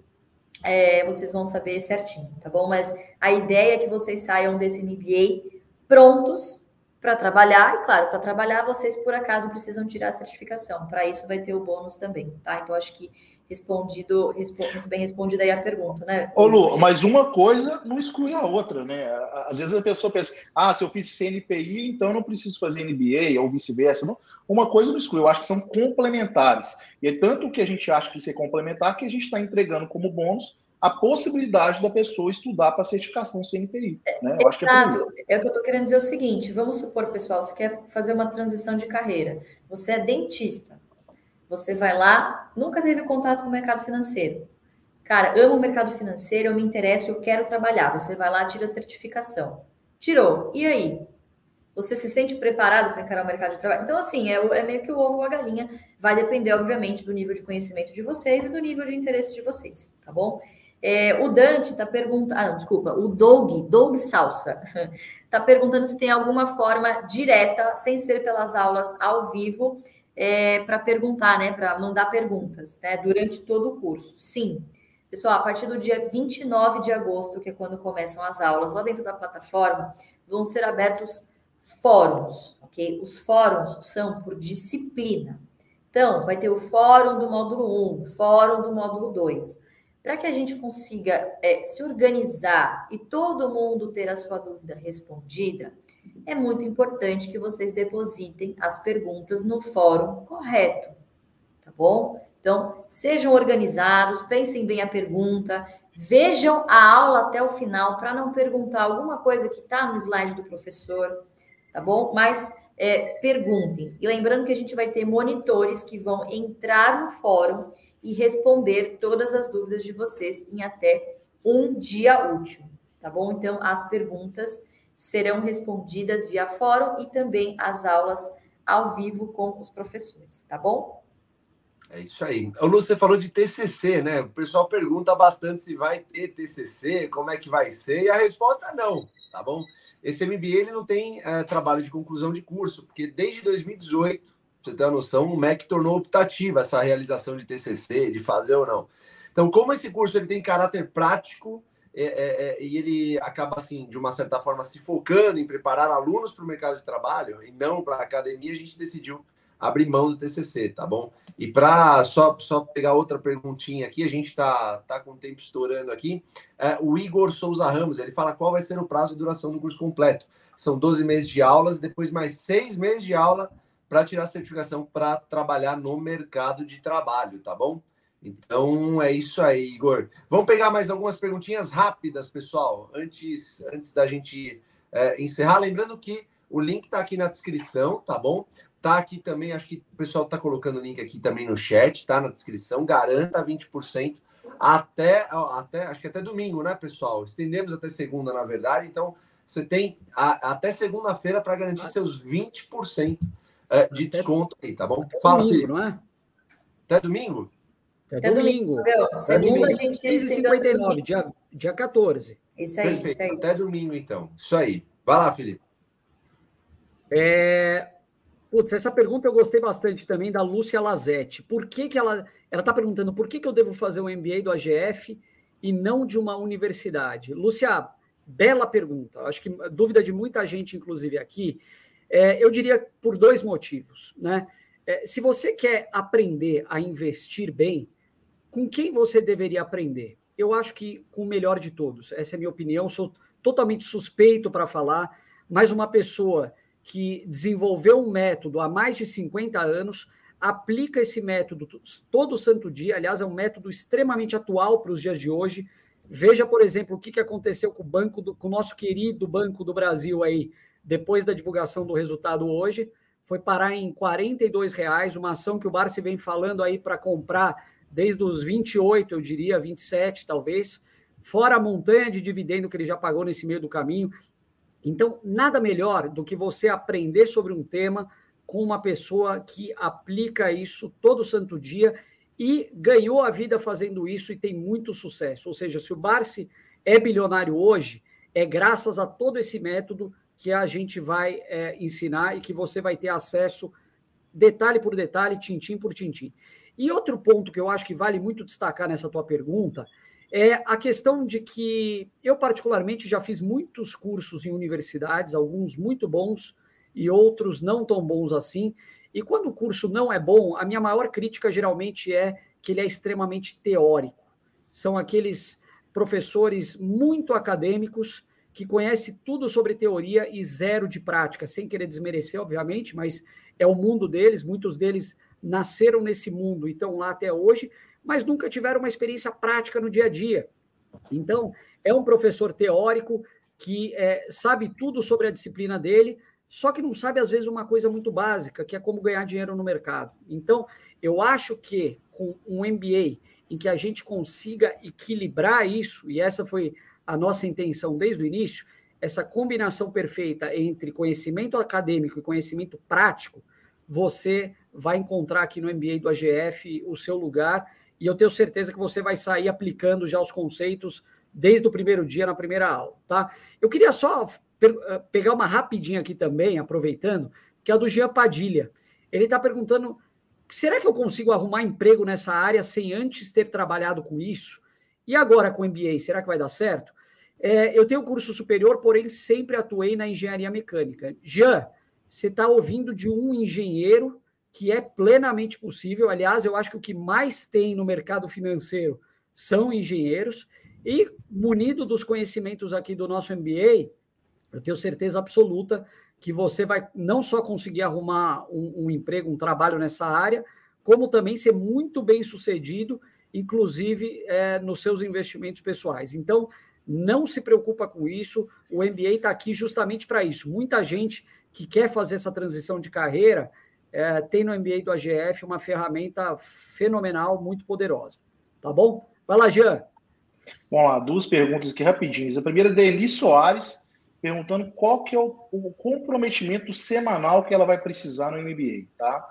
é, vocês vão saber certinho, tá bom? Mas a ideia é que vocês saiam desse MBA prontos para trabalhar, e claro, para trabalhar vocês por acaso precisam tirar a certificação. Para isso vai ter o bônus também, tá? Então acho que respondido, muito bem respondida aí a pergunta, né? Ô Lu, mas uma coisa não exclui a outra, né? Às vezes a pessoa pensa, ah, se eu fiz CNPI, então eu não preciso fazer MBA, ou vice-versa. Uma coisa não exclui, eu acho que são complementares. E é tanto que a gente acha que ser complementar que a gente está entregando como bônus a possibilidade da pessoa estudar para certificação CNPI. Né? Eu acho que é, é o que eu estou querendo dizer o seguinte: vamos supor, pessoal, você quer fazer uma transição de carreira. Você é dentista. Você vai lá, nunca teve contato com o mercado financeiro. Cara, amo o mercado financeiro, eu me interesso, eu quero trabalhar. Você vai lá, tira a certificação. Tirou. E aí? Você se sente preparado para encarar o mercado de trabalho? Então, assim, é, é, meio que o ovo ou a galinha. Vai depender, obviamente, do nível de conhecimento de vocês e do nível de interesse de vocês, tá bom? É, o Dante está perguntando. Ah, não, desculpa. O Doug, Doug Salsa, está (laughs) perguntando se tem alguma forma direta, sem ser pelas aulas ao vivo, é, para perguntar, né? Para mandar perguntas, né? Durante todo o curso. Sim. Pessoal, a partir do dia 29 de agosto, que é quando começam as aulas, lá dentro da plataforma, vão ser abertos fóruns, ok? Os fóruns são por disciplina. Então, vai ter o fórum do módulo 1, fórum do módulo 2. Para que a gente consiga é, se organizar e todo mundo ter a sua dúvida respondida, é muito importante que vocês depositem as perguntas no fórum correto, tá bom? Então, sejam organizados, pensem bem a pergunta, vejam a aula até o final para não perguntar alguma coisa que está no slide do professor, tá bom? Mas é, perguntem. E lembrando que a gente vai ter monitores que vão entrar no fórum e responder todas as dúvidas de vocês em até um dia útil, tá bom? Então, as perguntas serão respondidas via fórum e também as aulas ao vivo com os professores, tá bom? É isso aí. O Lu, você falou de TCC, né? O pessoal pergunta bastante se vai ter TCC, como é que vai ser, e a resposta é não, tá bom? Esse MBA ele não tem é, trabalho de conclusão de curso, porque desde 2018, pra você ter uma noção, o MEC tornou optativa essa realização de TCC, de fazer ou não. Então, como esse curso ele tem caráter prático, é, é, é, e ele acaba, assim, de uma certa forma, se focando em preparar alunos para o mercado de trabalho e não para a academia, a gente decidiu abrir mão do TCC, tá bom? E para só, só pegar outra perguntinha aqui, a gente está tá com o tempo estourando aqui. É, o Igor Souza Ramos, ele fala qual vai ser o prazo de duração do curso completo. São 12 meses de aulas, depois mais seis meses de aula para tirar a certificação para trabalhar no mercado de trabalho, tá bom? Então é isso aí, Igor. Vamos pegar mais algumas perguntinhas rápidas, pessoal, antes, antes da gente é, encerrar. Lembrando que o link está aqui na descrição, tá bom? Tá aqui também, acho que o pessoal está colocando o link aqui também no chat, tá na descrição. Garanta 20% até, até acho que até domingo, né, pessoal? Estendemos até segunda, na verdade. Então, você tem a, até segunda-feira para garantir seus 20% é, de desconto aí, tá bom? Fala, domingo, Felipe. Não é? Até domingo? Até, domingo. domingo. Segunda a gente. 59, dia, dia 14. Isso aí, Perfeito. isso aí. Até domingo, então. Isso aí. Vai lá, Felipe. É... Putz, essa pergunta eu gostei bastante também da Lúcia Lazetti. Por que, que ela ela está perguntando por que, que eu devo fazer um MBA do AGF e não de uma universidade? Lúcia, bela pergunta. Acho que dúvida de muita gente, inclusive aqui. É, eu diria por dois motivos. Né? É, se você quer aprender a investir bem, com quem você deveria aprender? Eu acho que com o melhor de todos. Essa é a minha opinião. Sou totalmente suspeito para falar, mas uma pessoa que desenvolveu um método há mais de 50 anos, aplica esse método todo santo dia. Aliás, é um método extremamente atual para os dias de hoje. Veja, por exemplo, o que, aconteceu com o banco, do, com o nosso querido Banco do Brasil aí, depois da divulgação do resultado hoje. Foi parar em R$ reais, uma ação que o Barça vem falando aí para comprar desde os 28, eu diria, 27 talvez, fora a montanha de dividendo que ele já pagou nesse meio do caminho. Então, nada melhor do que você aprender sobre um tema com uma pessoa que aplica isso todo santo dia e ganhou a vida fazendo isso e tem muito sucesso. Ou seja, se o Barsi é bilionário hoje, é graças a todo esse método que a gente vai é, ensinar e que você vai ter acesso detalhe por detalhe, tintim por tintim. E outro ponto que eu acho que vale muito destacar nessa tua pergunta é a questão de que eu, particularmente, já fiz muitos cursos em universidades, alguns muito bons e outros não tão bons assim. E quando o curso não é bom, a minha maior crítica geralmente é que ele é extremamente teórico. São aqueles professores muito acadêmicos que conhecem tudo sobre teoria e zero de prática, sem querer desmerecer, obviamente, mas é o mundo deles, muitos deles nasceram nesse mundo e estão lá até hoje, mas nunca tiveram uma experiência prática no dia a dia. Então, é um professor teórico que é, sabe tudo sobre a disciplina dele, só que não sabe, às vezes, uma coisa muito básica, que é como ganhar dinheiro no mercado. Então, eu acho que com um MBA em que a gente consiga equilibrar isso, e essa foi a nossa intenção desde o início, essa combinação perfeita entre conhecimento acadêmico e conhecimento prático, você vai encontrar aqui no MBA do AGF o seu lugar e eu tenho certeza que você vai sair aplicando já os conceitos desde o primeiro dia na primeira aula, tá? Eu queria só eh, pegar uma rapidinha aqui também, aproveitando, que é a do Jean Padilha. Ele está perguntando: será que eu consigo arrumar emprego nessa área sem antes ter trabalhado com isso? E agora com o MBA, será que vai dar certo? É, eu tenho curso superior, porém sempre atuei na engenharia mecânica. Jean, você está ouvindo de um engenheiro que é plenamente possível. Aliás, eu acho que o que mais tem no mercado financeiro são engenheiros. E munido dos conhecimentos aqui do nosso MBA, eu tenho certeza absoluta que você vai não só conseguir arrumar um, um emprego, um trabalho nessa área, como também ser muito bem sucedido, inclusive é, nos seus investimentos pessoais. Então, não se preocupa com isso, o MBA está aqui justamente para isso. Muita gente que quer fazer essa transição de carreira é, tem no MBA do AGF uma ferramenta fenomenal, muito poderosa. Tá bom? Vai lá, Jean. Vamos lá, duas perguntas aqui rapidinhas. A primeira é da Eli Soares, perguntando qual que é o, o, comprometimento semanal que ela vai precisar no MBA, tá?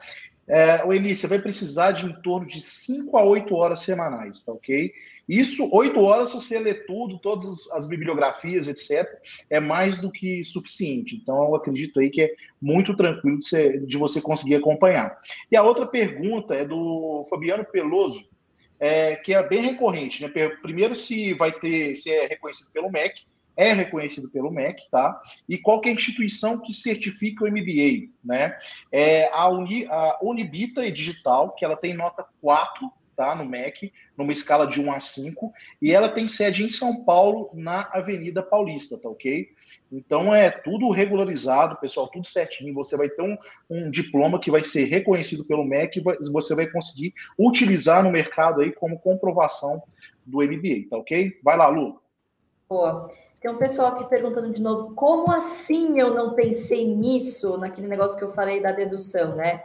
É, o Eli, você vai precisar de em torno de 5 a 8 horas semanais, tá ok? Isso, 8 horas, se você ler tudo, todas as bibliografias, etc., é mais do que suficiente. Então, eu acredito aí que é muito tranquilo de você, de você conseguir acompanhar. E a outra pergunta é do Fabiano Peloso, é, que é bem recorrente, né? Primeiro, se vai ter, se é reconhecido pelo MEC, é reconhecido pelo MEC, tá? E qual é a instituição que certifica o MBA, né? É a, Uni, a Unibita Digital, que ela tem nota 4, tá? No MEC, numa escala de 1 a 5, e ela tem sede em São Paulo, na Avenida Paulista, tá ok? Então é tudo regularizado, pessoal, tudo certinho. Você vai ter um, um diploma que vai ser reconhecido pelo MEC e você vai conseguir utilizar no mercado aí como comprovação do MBA, tá ok? Vai lá, Lu. Boa. Tem um pessoal aqui perguntando de novo, como assim eu não pensei nisso, naquele negócio que eu falei da dedução, né?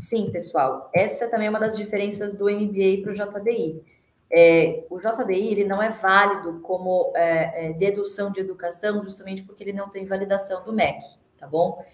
Sim, pessoal, essa também é uma das diferenças do MBA para o JBI. É, o JBI ele não é válido como é, é, dedução de educação, justamente porque ele não tem validação do MEC, tá bom?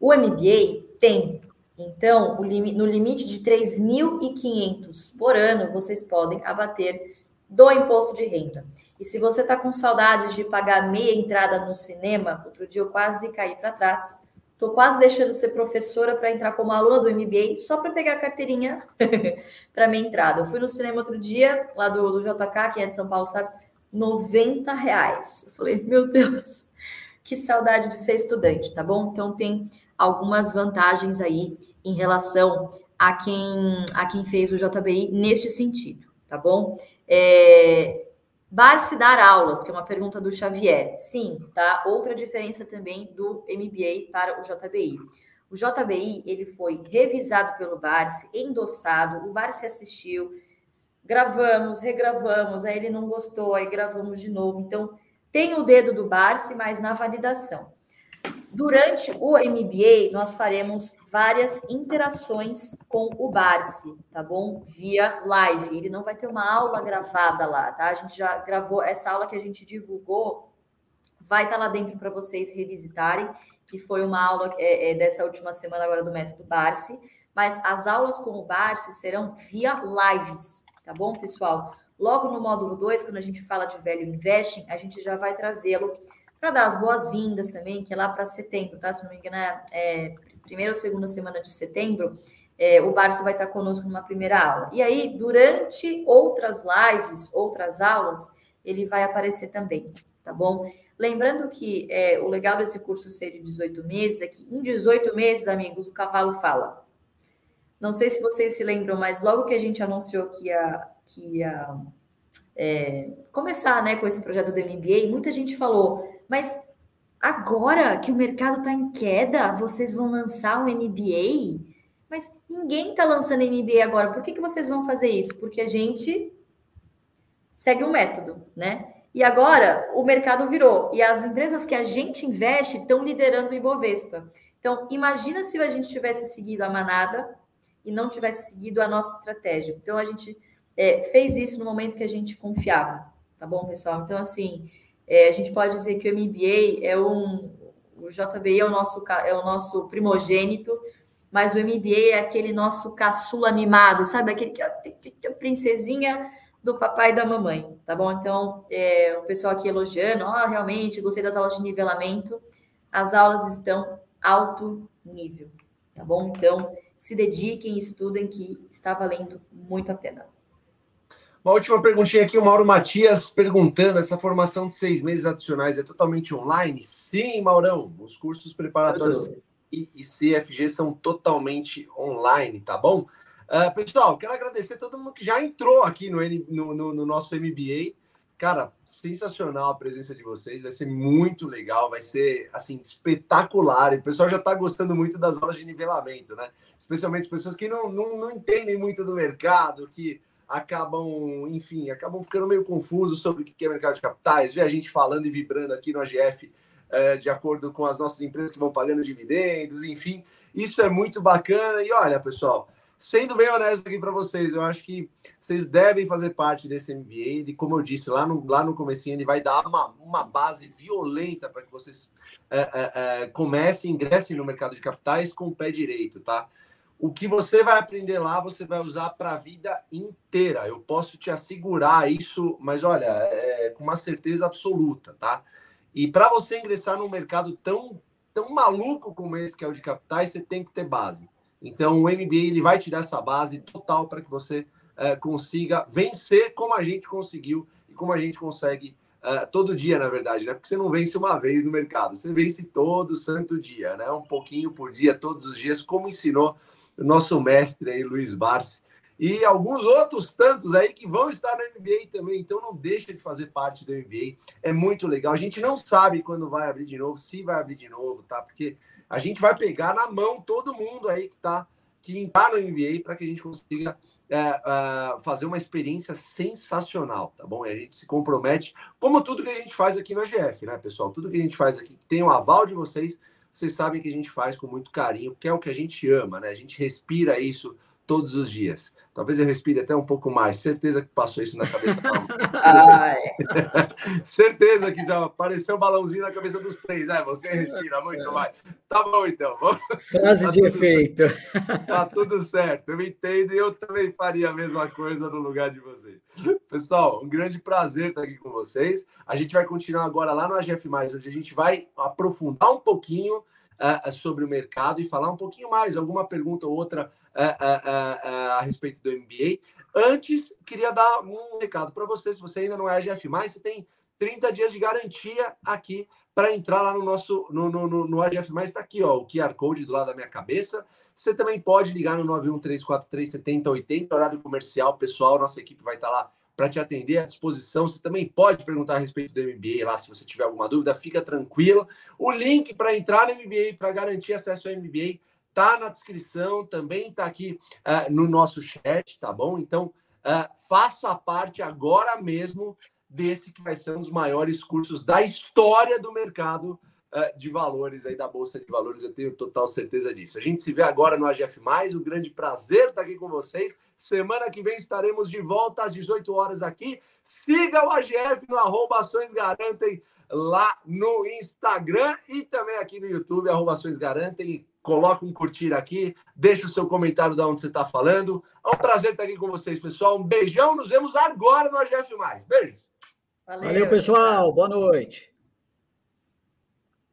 O MBA tem. Então, lim no limite de 3.500 por ano, vocês podem abater do imposto de renda. E se você está com saudades de pagar meia entrada no cinema, outro dia eu quase caí para trás, Estou quase deixando de ser professora para entrar como aluna do MBA, só para pegar a carteirinha (laughs) para minha entrada. Eu fui no cinema outro dia, lá do, do JK, que é de São Paulo, sabe? 90 reais. Eu falei, meu Deus, que saudade de ser estudante, tá bom? Então tem algumas vantagens aí em relação a quem, a quem fez o JBI neste sentido, tá bom? É, Bar-se dar aulas, que é uma pergunta do Xavier. Sim, tá? Outra diferença também do MBA para o JBI. O JBI, ele foi revisado pelo Barsi, endossado, o Barsi assistiu, gravamos, regravamos, aí ele não gostou, aí gravamos de novo. Então, tem o dedo do Barsi, mas na validação. Durante o MBA, nós faremos várias interações com o Barsi, tá bom? Via live. Ele não vai ter uma aula gravada lá, tá? A gente já gravou essa aula que a gente divulgou, vai estar tá lá dentro para vocês revisitarem, que foi uma aula é, é, dessa última semana agora do método Barsi. Mas as aulas com o Barsi serão via lives, tá bom, pessoal? Logo no módulo 2, quando a gente fala de velho investing, a gente já vai trazê-lo para dar as boas-vindas também, que é lá para setembro, tá? Se não me engano, é, é primeira ou segunda semana de setembro, é, o Barça vai estar conosco numa primeira aula. E aí, durante outras lives, outras aulas, ele vai aparecer também, tá bom? Lembrando que é, o legal desse curso ser de 18 meses é que em 18 meses, amigos, o cavalo fala. Não sei se vocês se lembram, mas logo que a gente anunciou que ia, que ia é, começar né, com esse projeto do MBA, muita gente falou: mas agora que o mercado está em queda, vocês vão lançar um MBA? Mas ninguém está lançando MBA agora. Por que, que vocês vão fazer isso? Porque a gente segue um método, né? E agora o mercado virou. E as empresas que a gente investe estão liderando o Ibovespa. Então, imagina se a gente tivesse seguido a manada e não tivesse seguido a nossa estratégia. Então, a gente é, fez isso no momento que a gente confiava. Tá bom, pessoal? Então, assim, é, a gente pode dizer que o MBA é um. O JBI é o nosso, é o nosso primogênito, mas o MBA é aquele nosso caçula mimado, sabe? Aquele que é a princesinha do papai e da mamãe, tá bom? Então, é, o pessoal aqui elogiando, ó, oh, realmente, gostei das aulas de nivelamento. As aulas estão alto nível, tá bom? Então, se dediquem, estudem, que está valendo muito a pena. Uma última perguntinha aqui, o Mauro Matias perguntando: essa formação de seis meses adicionais é totalmente online? Sim, Maurão. Os cursos preparatórios e, e CFG são totalmente online, tá bom? Uh, pessoal, quero agradecer todo mundo que já entrou aqui no, no, no, no nosso MBA. Cara, sensacional a presença de vocês, vai ser muito legal, vai ser assim espetacular. E o pessoal já está gostando muito das aulas de nivelamento, né? Especialmente as pessoas que não, não, não entendem muito do mercado, que acabam, enfim, acabam ficando meio confusos sobre o que é mercado de capitais, ver a gente falando e vibrando aqui no AGF é, de acordo com as nossas empresas que vão pagando dividendos, enfim, isso é muito bacana. E olha, pessoal, sendo bem honesto aqui para vocês, eu acho que vocês devem fazer parte desse MBA, e como eu disse lá no, lá no comecinho, ele vai dar uma, uma base violenta para que vocês é, é, comecem, ingressem no mercado de capitais com o pé direito, tá? O que você vai aprender lá, você vai usar para a vida inteira. Eu posso te assegurar isso, mas olha, é, com uma certeza absoluta, tá? E para você ingressar num mercado tão, tão maluco como esse, que é o de capitais, você tem que ter base. Então, o MBA ele vai te dar essa base total para que você é, consiga vencer como a gente conseguiu e como a gente consegue é, todo dia, na verdade, né? Porque você não vence uma vez no mercado, você vence todo santo dia, né? Um pouquinho por dia, todos os dias, como ensinou nosso mestre aí, Luiz Barsi, e alguns outros tantos aí que vão estar no MBA também. Então não deixa de fazer parte do MBA. É muito legal. A gente não sabe quando vai abrir de novo, se vai abrir de novo, tá? Porque a gente vai pegar na mão todo mundo aí que tá que entrar no MBA para que a gente consiga é, é, fazer uma experiência sensacional, tá bom? E a gente se compromete, como tudo que a gente faz aqui no AGF, né, pessoal? Tudo que a gente faz aqui tem o aval de vocês vocês sabem que a gente faz com muito carinho, que é o que a gente ama, né? A gente respira isso todos os dias. Talvez eu respire até um pouco mais. Certeza que passou isso na cabeça. (laughs) (laughs) Certeza que já apareceu um balãozinho na cabeça dos três. É, você respira muito mais. Tá bom, então. Frase tá de efeito. (laughs) Tá tudo certo. Eu entendo e eu também faria a mesma coisa no lugar de vocês. Pessoal, um grande prazer estar aqui com vocês. A gente vai continuar agora lá no AGF+, onde a gente vai aprofundar um pouquinho uh, sobre o mercado e falar um pouquinho mais, alguma pergunta ou outra uh, a respeito do MBA. Antes, queria dar um recado para você, se você ainda não é AGF+, você tem 30 dias de garantia aqui para entrar lá no nosso no, no, no, no AGF+, está aqui, ó, o QR Code do lado da minha cabeça. Você também pode ligar no 913437080, horário comercial, pessoal, nossa equipe vai estar tá lá para te atender à disposição. Você também pode perguntar a respeito do MBA lá, se você tiver alguma dúvida, fica tranquilo. O link para entrar no MBA, para garantir acesso ao MBA, tá na descrição, também está aqui uh, no nosso chat, tá bom? Então, uh, faça parte agora mesmo desse que vai ser um dos maiores cursos da história do mercado uh, de valores aí da Bolsa de Valores, eu tenho total certeza disso. A gente se vê agora no AGF+, um grande prazer estar aqui com vocês. Semana que vem estaremos de volta às 18 horas aqui. Siga o AGF no arroba Ações Garantem lá no Instagram e também aqui no YouTube, arroba Ações Garantem. Coloca um curtir aqui, deixa o seu comentário de onde você está falando. É um prazer estar aqui com vocês, pessoal. Um beijão, nos vemos agora no AGF+. Beijo! Valeu, Valeu pessoal. Boa noite.